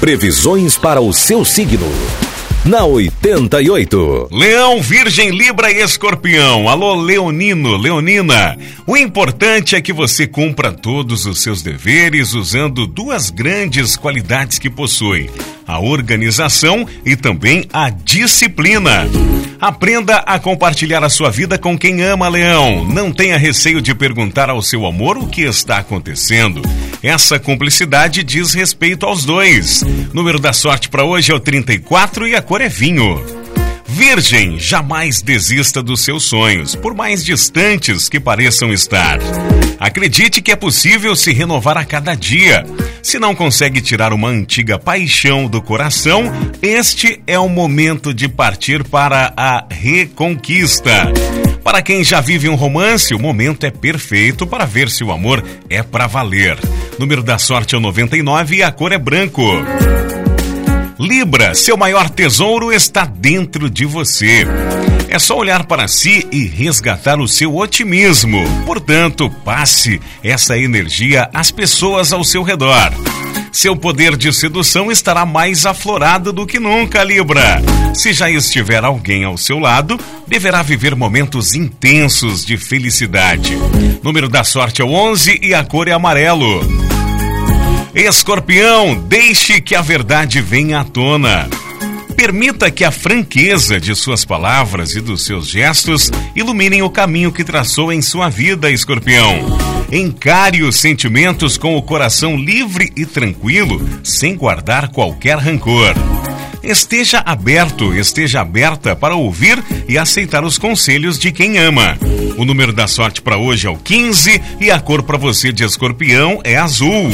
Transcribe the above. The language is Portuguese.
Previsões para o seu signo. Na 88. Leão, Virgem, Libra e Escorpião. Alô, Leonino, Leonina. O importante é que você cumpra todos os seus deveres usando duas grandes qualidades que possui: a organização e também a disciplina. Aprenda a compartilhar a sua vida com quem ama, Leão. Não tenha receio de perguntar ao seu amor o que está acontecendo. Essa cumplicidade diz respeito aos dois. Número da sorte para hoje é o 34 e a cor é vinho. Virgem, jamais desista dos seus sonhos, por mais distantes que pareçam estar. Acredite que é possível se renovar a cada dia. Se não consegue tirar uma antiga paixão do coração, este é o momento de partir para a reconquista. Para quem já vive um romance, o momento é perfeito para ver se o amor é para valer. Número da sorte é o 99 e a cor é branco. Libra, seu maior tesouro está dentro de você. É só olhar para si e resgatar o seu otimismo. Portanto, passe essa energia às pessoas ao seu redor. Seu poder de sedução estará mais aflorado do que nunca, Libra. Se já estiver alguém ao seu lado, deverá viver momentos intensos de felicidade. Número da sorte é o 11 e a cor é amarelo. Escorpião, deixe que a verdade venha à tona. Permita que a franqueza de suas palavras e dos seus gestos iluminem o caminho que traçou em sua vida, escorpião. Encare os sentimentos com o coração livre e tranquilo, sem guardar qualquer rancor. Esteja aberto, esteja aberta para ouvir e aceitar os conselhos de quem ama. O número da sorte para hoje é o 15 e a cor para você de escorpião é azul.